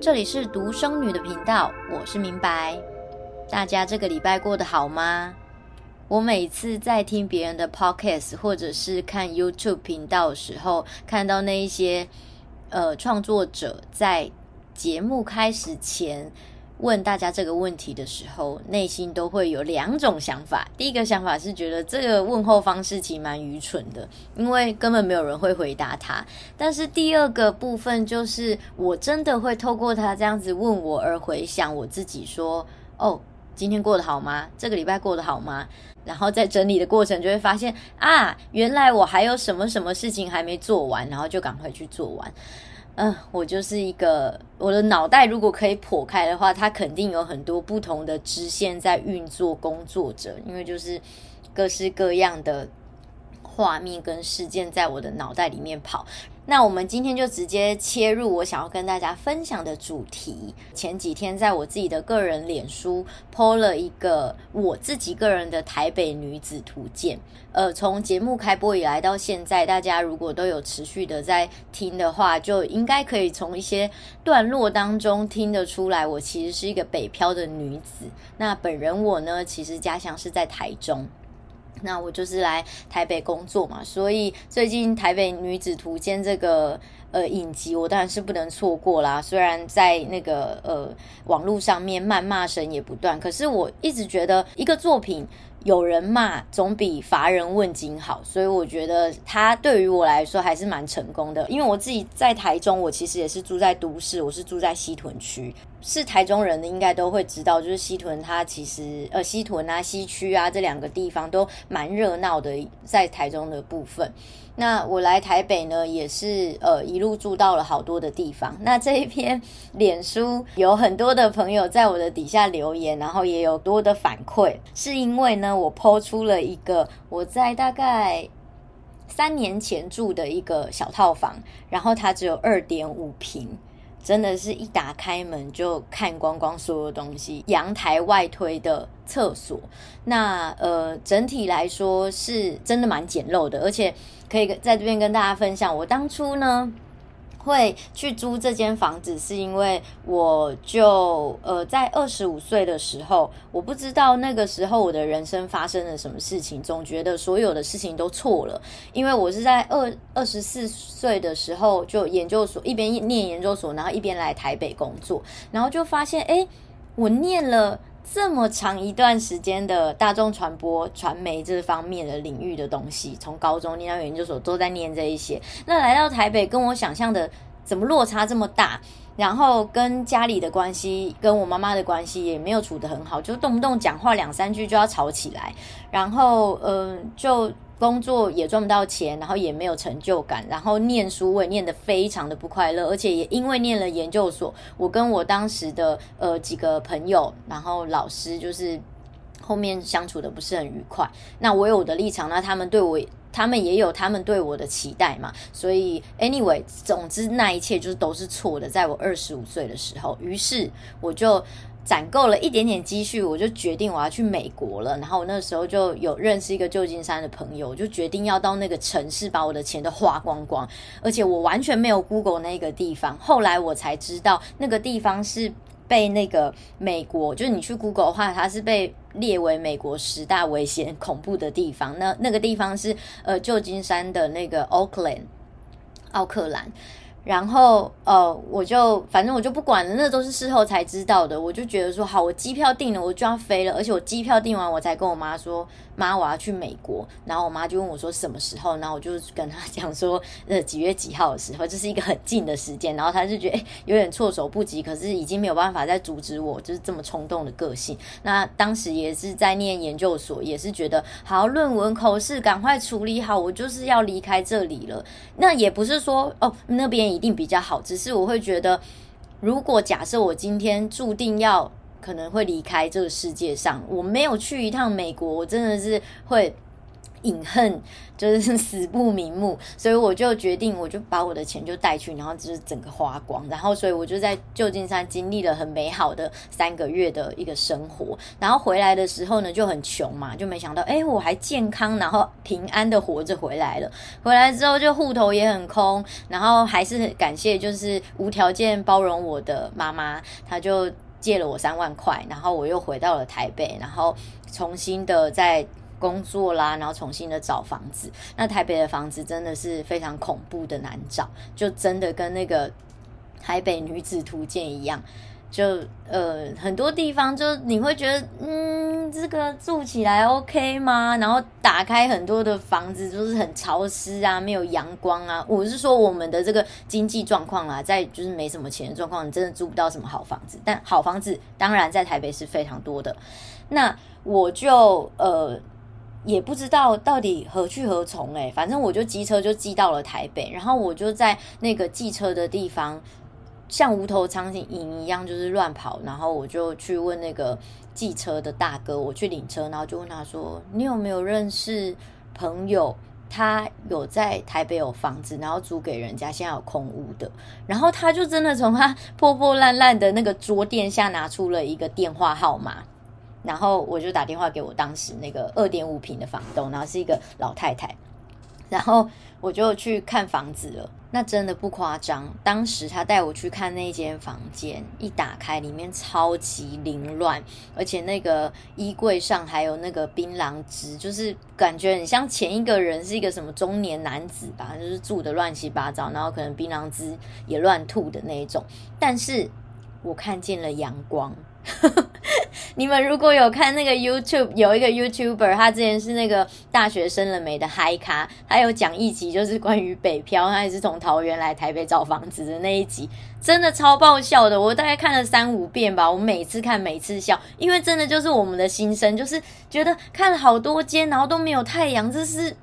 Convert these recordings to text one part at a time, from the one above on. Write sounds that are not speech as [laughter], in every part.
这里是独生女的频道，我是明白。大家这个礼拜过得好吗？我每次在听别人的 podcast 或者是看 YouTube 频道的时候，看到那一些呃创作者在节目开始前。问大家这个问题的时候，内心都会有两种想法。第一个想法是觉得这个问候方式其实蛮愚蠢的，因为根本没有人会回答他。但是第二个部分就是，我真的会透过他这样子问我而回想我自己说：“哦，今天过得好吗？这个礼拜过得好吗？”然后在整理的过程就会发现啊，原来我还有什么什么事情还没做完，然后就赶快去做完。嗯、我就是一个，我的脑袋如果可以破开的话，它肯定有很多不同的支线在运作工作着，因为就是各式各样的画面跟事件在我的脑袋里面跑。那我们今天就直接切入我想要跟大家分享的主题。前几天在我自己的个人脸书 po 了一个我自己个人的台北女子图鉴。呃，从节目开播以来到现在，大家如果都有持续的在听的话，就应该可以从一些段落当中听得出来，我其实是一个北漂的女子。那本人我呢，其实家乡是在台中。那我就是来台北工作嘛，所以最近《台北女子图鉴》这个呃影集，我当然是不能错过啦。虽然在那个呃网络上面谩骂声也不断，可是我一直觉得一个作品。有人骂总比乏人问津好，所以我觉得它对于我来说还是蛮成功的。因为我自己在台中，我其实也是住在都市，我是住在西屯区，是台中人的应该都会知道，就是西屯它其实呃西屯啊西区啊这两个地方都蛮热闹的，在台中的部分。那我来台北呢，也是呃一路住到了好多的地方。那这一篇脸书有很多的朋友在我的底下留言，然后也有多的反馈，是因为呢我抛出了一个我在大概三年前住的一个小套房，然后它只有二点五平。真的是一打开门就看光光所有东西，阳台外推的厕所，那呃整体来说是真的蛮简陋的，而且可以在这边跟大家分享，我当初呢。会去租这间房子，是因为我就呃在二十五岁的时候，我不知道那个时候我的人生发生了什么事情，总觉得所有的事情都错了。因为我是在二二十四岁的时候就研究所一边念研究所，然后一边来台北工作，然后就发现，诶，我念了。这么长一段时间的大众传播、传媒这方面的领域的东西，从高中念到研究所都在念这一些。那来到台北，跟我想象的怎么落差这么大？然后跟家里的关系，跟我妈妈的关系也没有处得很好，就动不动讲话两三句就要吵起来。然后，嗯、就。工作也赚不到钱，然后也没有成就感，然后念书我也念得非常的不快乐，而且也因为念了研究所，我跟我当时的呃几个朋友，然后老师就是后面相处的不是很愉快。那我有我的立场，那他们对我，他们也有他们对我的期待嘛。所以 anyway，总之那一切就是都是错的。在我二十五岁的时候，于是我就。攒够了一点点积蓄，我就决定我要去美国了。然后我那时候就有认识一个旧金山的朋友，我就决定要到那个城市把我的钱都花光光。而且我完全没有 Google 那个地方，后来我才知道那个地方是被那个美国，就是你去 Google 的话，它是被列为美国十大危险恐怖的地方。那那个地方是呃旧金山的那个 Oakland 奥克兰。然后，呃，我就反正我就不管了，那都是事后才知道的。我就觉得说，好，我机票订了，我就要飞了。而且我机票订完，我才跟我妈说，妈，我要去美国。然后我妈就问我说什么时候，然后我就跟她讲说，呃，几月几号的时候，这是一个很近的时间。然后她就觉得，有点措手不及，可是已经没有办法再阻止我，就是这么冲动的个性。那当时也是在念研究所，也是觉得，好，论文口试赶快处理好，我就是要离开这里了。那也不是说，哦，那边。一定比较好，只是我会觉得，如果假设我今天注定要可能会离开这个世界上，我没有去一趟美国，我真的是会隐恨 [laughs] 就是死不瞑目，所以我就决定，我就把我的钱就带去，然后就是整个花光，然后所以我就在旧金山经历了很美好的三个月的一个生活，然后回来的时候呢就很穷嘛，就没想到哎我还健康，然后平安的活着回来了，回来之后就户头也很空，然后还是很感谢就是无条件包容我的妈妈，她就借了我三万块，然后我又回到了台北，然后重新的在。工作啦，然后重新的找房子。那台北的房子真的是非常恐怖的难找，就真的跟那个台北女子图鉴一样，就呃很多地方就你会觉得，嗯，这个住起来 OK 吗？然后打开很多的房子就是很潮湿啊，没有阳光啊。我是说我们的这个经济状况啊，在就是没什么钱的状况，你真的租不到什么好房子。但好房子当然在台北是非常多的。那我就呃。也不知道到底何去何从哎，反正我就机车就寄到了台北，然后我就在那个寄车的地方，像无头苍蝇一样就是乱跑，然后我就去问那个寄车的大哥，我去领车，然后就问他说：“你有没有认识朋友，他有在台北有房子，然后租给人家，现在有空屋的？”然后他就真的从他破破烂烂的那个桌垫下拿出了一个电话号码。然后我就打电话给我当时那个二点五平的房东，然后是一个老太太，然后我就去看房子了。那真的不夸张，当时他带我去看那间房间，一打开里面超级凌乱，而且那个衣柜上还有那个槟榔汁，就是感觉很像前一个人是一个什么中年男子吧，就是住的乱七八糟，然后可能槟榔汁也乱吐的那一种。但是我看见了阳光。[laughs] 你们如果有看那个 YouTube，有一个 YouTuber，他之前是那个大学生了没的嗨咖，他有讲一集就是关于北漂，他也是从桃园来台北找房子的那一集，真的超爆笑的，我大概看了三五遍吧，我每次看每次笑，因为真的就是我们的心声，就是觉得看了好多间，然后都没有太阳，这是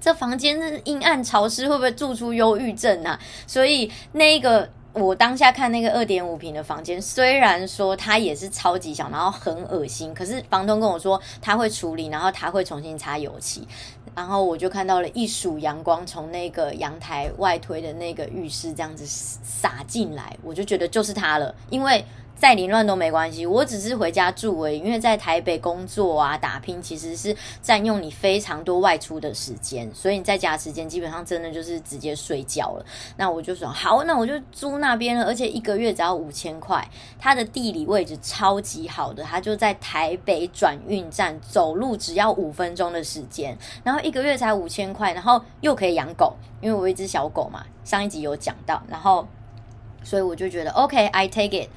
这房间是阴暗潮湿，会不会住出忧郁症啊？所以那个。我当下看那个二点五平的房间，虽然说它也是超级小，然后很恶心，可是房东跟我说他会处理，然后他会重新擦油漆，然后我就看到了一束阳光从那个阳台外推的那个浴室这样子洒进来，我就觉得就是它了，因为。再凌乱都没关系，我只是回家住而已。因为在台北工作啊、打拼，其实是占用你非常多外出的时间，所以你在家时间基本上真的就是直接睡觉了。那我就说好，那我就租那边了，而且一个月只要五千块。它的地理位置超级好的，它就在台北转运站，走路只要五分钟的时间，然后一个月才五千块，然后又可以养狗，因为我有一只小狗嘛，上一集有讲到，然后所以我就觉得 OK，I take it。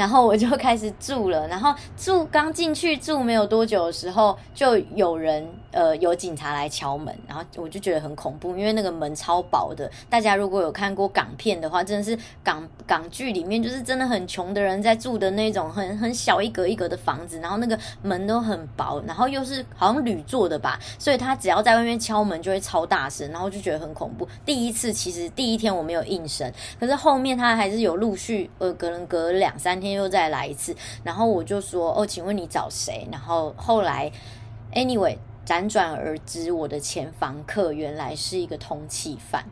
然后我就开始住了，然后住刚进去住没有多久的时候，就有人呃有警察来敲门，然后我就觉得很恐怖，因为那个门超薄的。大家如果有看过港片的话，真的是港港剧里面就是真的很穷的人在住的那种很很小一格一格的房子，然后那个门都很薄，然后又是好像铝做的吧，所以他只要在外面敲门就会超大声，然后就觉得很恐怖。第一次其实第一天我没有应声，可是后面他还是有陆续呃可能隔两三天。又再来一次，然后我就说：“哦，请问你找谁？”然后后来，anyway，辗转而知，我的前房客原来是一个通缉犯。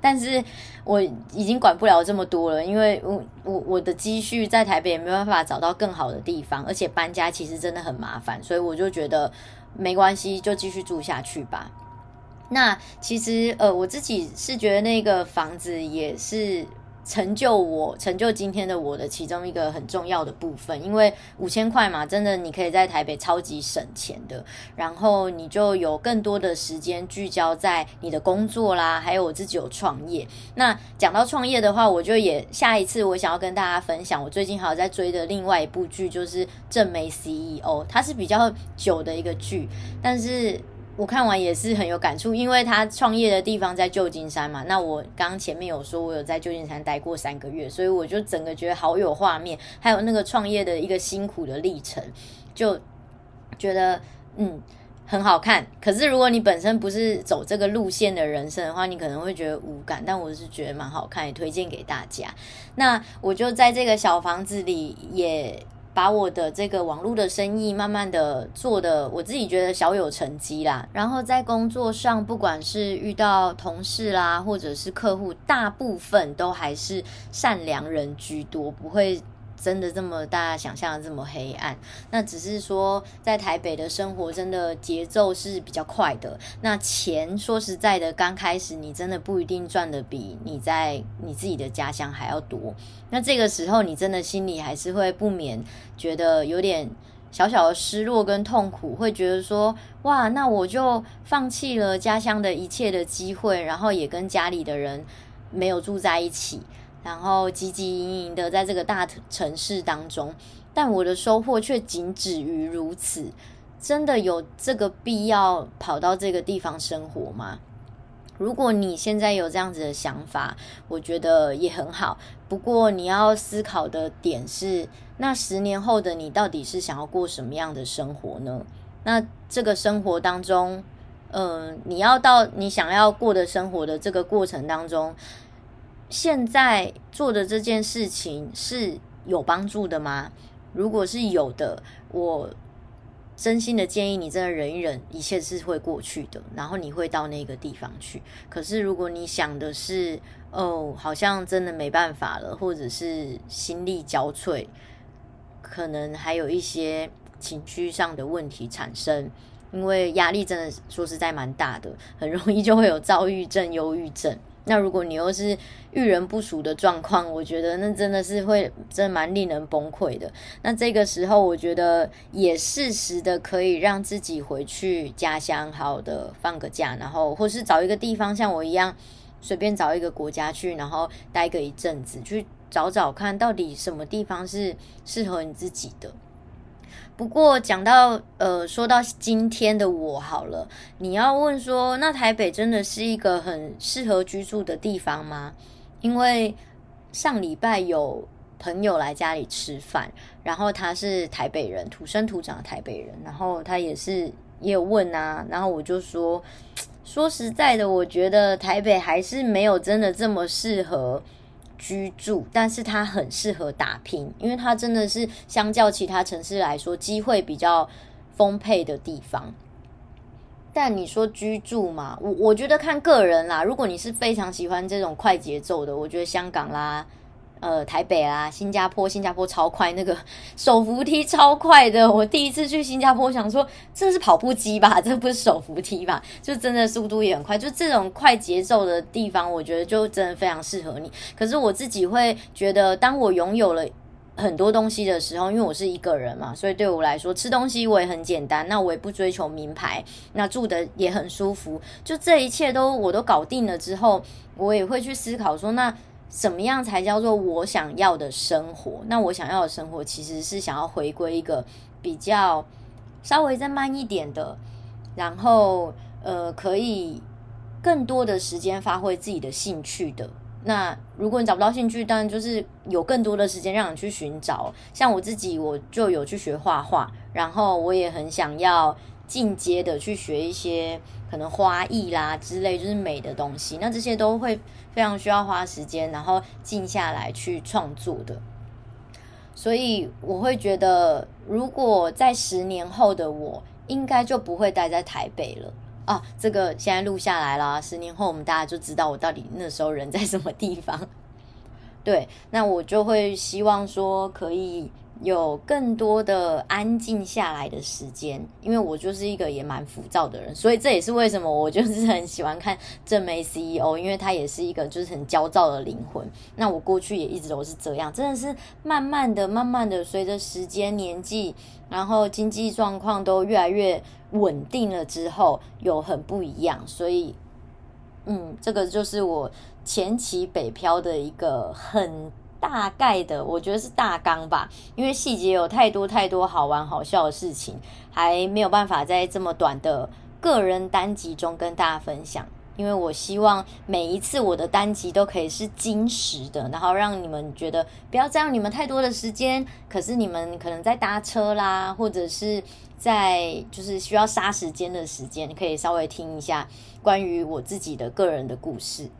但是我已经管不了这么多了，因为我我我的积蓄在台北也没办法找到更好的地方，而且搬家其实真的很麻烦，所以我就觉得没关系，就继续住下去吧。那其实呃，我自己是觉得那个房子也是。成就我，成就今天的我的其中一个很重要的部分，因为五千块嘛，真的你可以在台北超级省钱的，然后你就有更多的时间聚焦在你的工作啦，还有我自己有创业。那讲到创业的话，我就也下一次我想要跟大家分享，我最近还有在追的另外一部剧，就是《正妹 CEO》，它是比较久的一个剧，但是。我看完也是很有感触，因为他创业的地方在旧金山嘛。那我刚前面有说，我有在旧金山待过三个月，所以我就整个觉得好有画面，还有那个创业的一个辛苦的历程，就觉得嗯很好看。可是如果你本身不是走这个路线的人生的话，你可能会觉得无感。但我是觉得蛮好看，也推荐给大家。那我就在这个小房子里也。把我的这个网络的生意慢慢的做的，我自己觉得小有成绩啦。然后在工作上，不管是遇到同事啦，或者是客户，大部分都还是善良人居多，不会。真的这么大家想象的这么黑暗？那只是说，在台北的生活真的节奏是比较快的。那钱说实在的，刚开始你真的不一定赚得比你在你自己的家乡还要多。那这个时候，你真的心里还是会不免觉得有点小小的失落跟痛苦，会觉得说：哇，那我就放弃了家乡的一切的机会，然后也跟家里的人没有住在一起。然后汲汲营营的在这个大城市当中，但我的收获却仅止于如此。真的有这个必要跑到这个地方生活吗？如果你现在有这样子的想法，我觉得也很好。不过你要思考的点是，那十年后的你到底是想要过什么样的生活呢？那这个生活当中，嗯、呃，你要到你想要过的生活的这个过程当中。现在做的这件事情是有帮助的吗？如果是有的，我真心的建议你，真的忍一忍，一切是会过去的，然后你会到那个地方去。可是如果你想的是，哦，好像真的没办法了，或者是心力交瘁，可能还有一些情绪上的问题产生，因为压力真的说实在蛮大的，很容易就会有躁郁症、忧郁症。那如果你又是遇人不淑的状况，我觉得那真的是会真蛮令人崩溃的。那这个时候，我觉得也适时的可以让自己回去家乡，好好的放个假，然后或是找一个地方，像我一样随便找一个国家去，然后待个一阵子，去找找看到底什么地方是适合你自己的。不过讲到呃，说到今天的我好了，你要问说，那台北真的是一个很适合居住的地方吗？因为上礼拜有朋友来家里吃饭，然后他是台北人，土生土长的台北人，然后他也是也有问啊，然后我就说，[tsk] 说实在的，我觉得台北还是没有真的这么适合。居住，但是它很适合打拼，因为它真的是相较其他城市来说，机会比较丰沛的地方。但你说居住嘛，我我觉得看个人啦。如果你是非常喜欢这种快节奏的，我觉得香港啦。呃，台北啊，新加坡，新加坡超快，那个 [laughs] 手扶梯超快的。我第一次去新加坡，想说这是跑步机吧，这不是手扶梯吧？[laughs] 就真的速度也很快。就这种快节奏的地方，我觉得就真的非常适合你。可是我自己会觉得，当我拥有了很多东西的时候，因为我是一个人嘛，所以对我来说，吃东西我也很简单，那我也不追求名牌，那住的也很舒服。就这一切都我都搞定了之后，我也会去思考说，那。什么样才叫做我想要的生活？那我想要的生活其实是想要回归一个比较稍微再慢一点的，然后呃可以更多的时间发挥自己的兴趣的。那如果你找不到兴趣，当然就是有更多的时间让你去寻找。像我自己，我就有去学画画，然后我也很想要。进阶的去学一些可能花艺啦之类，就是美的东西，那这些都会非常需要花时间，然后静下来去创作的。所以我会觉得，如果在十年后的我，应该就不会待在台北了啊。这个现在录下来啦，十年后我们大家就知道我到底那时候人在什么地方。对，那我就会希望说可以。有更多的安静下来的时间，因为我就是一个也蛮浮躁的人，所以这也是为什么我就是很喜欢看正妹 CEO，因为他也是一个就是很焦躁的灵魂。那我过去也一直都是这样，真的是慢慢的、慢慢的，随着时间、年纪，然后经济状况都越来越稳定了之后，有很不一样。所以，嗯，这个就是我前期北漂的一个很。大概的，我觉得是大纲吧，因为细节有太多太多好玩好笑的事情，还没有办法在这么短的个人单集中跟大家分享。因为我希望每一次我的单集都可以是金石的，然后让你们觉得不要占用你们太多的时间。可是你们可能在搭车啦，或者是在就是需要杀时间的时间，可以稍微听一下关于我自己的个人的故事。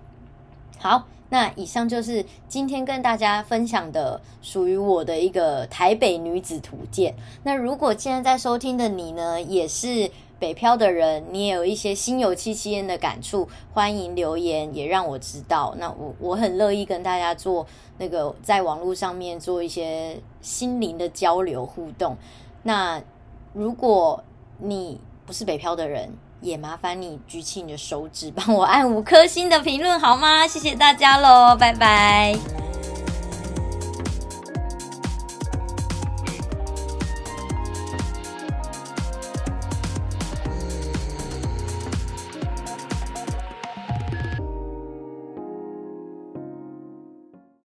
好，那以上就是今天跟大家分享的属于我的一个台北女子图鉴。那如果现在在收听的你呢，也是北漂的人，你也有一些心有戚戚焉的感触，欢迎留言，也让我知道。那我我很乐意跟大家做那个在网络上面做一些心灵的交流互动。那如果你不是北漂的人，也麻烦你举起你的手指，帮我按五颗星的评论好吗？谢谢大家喽，拜拜。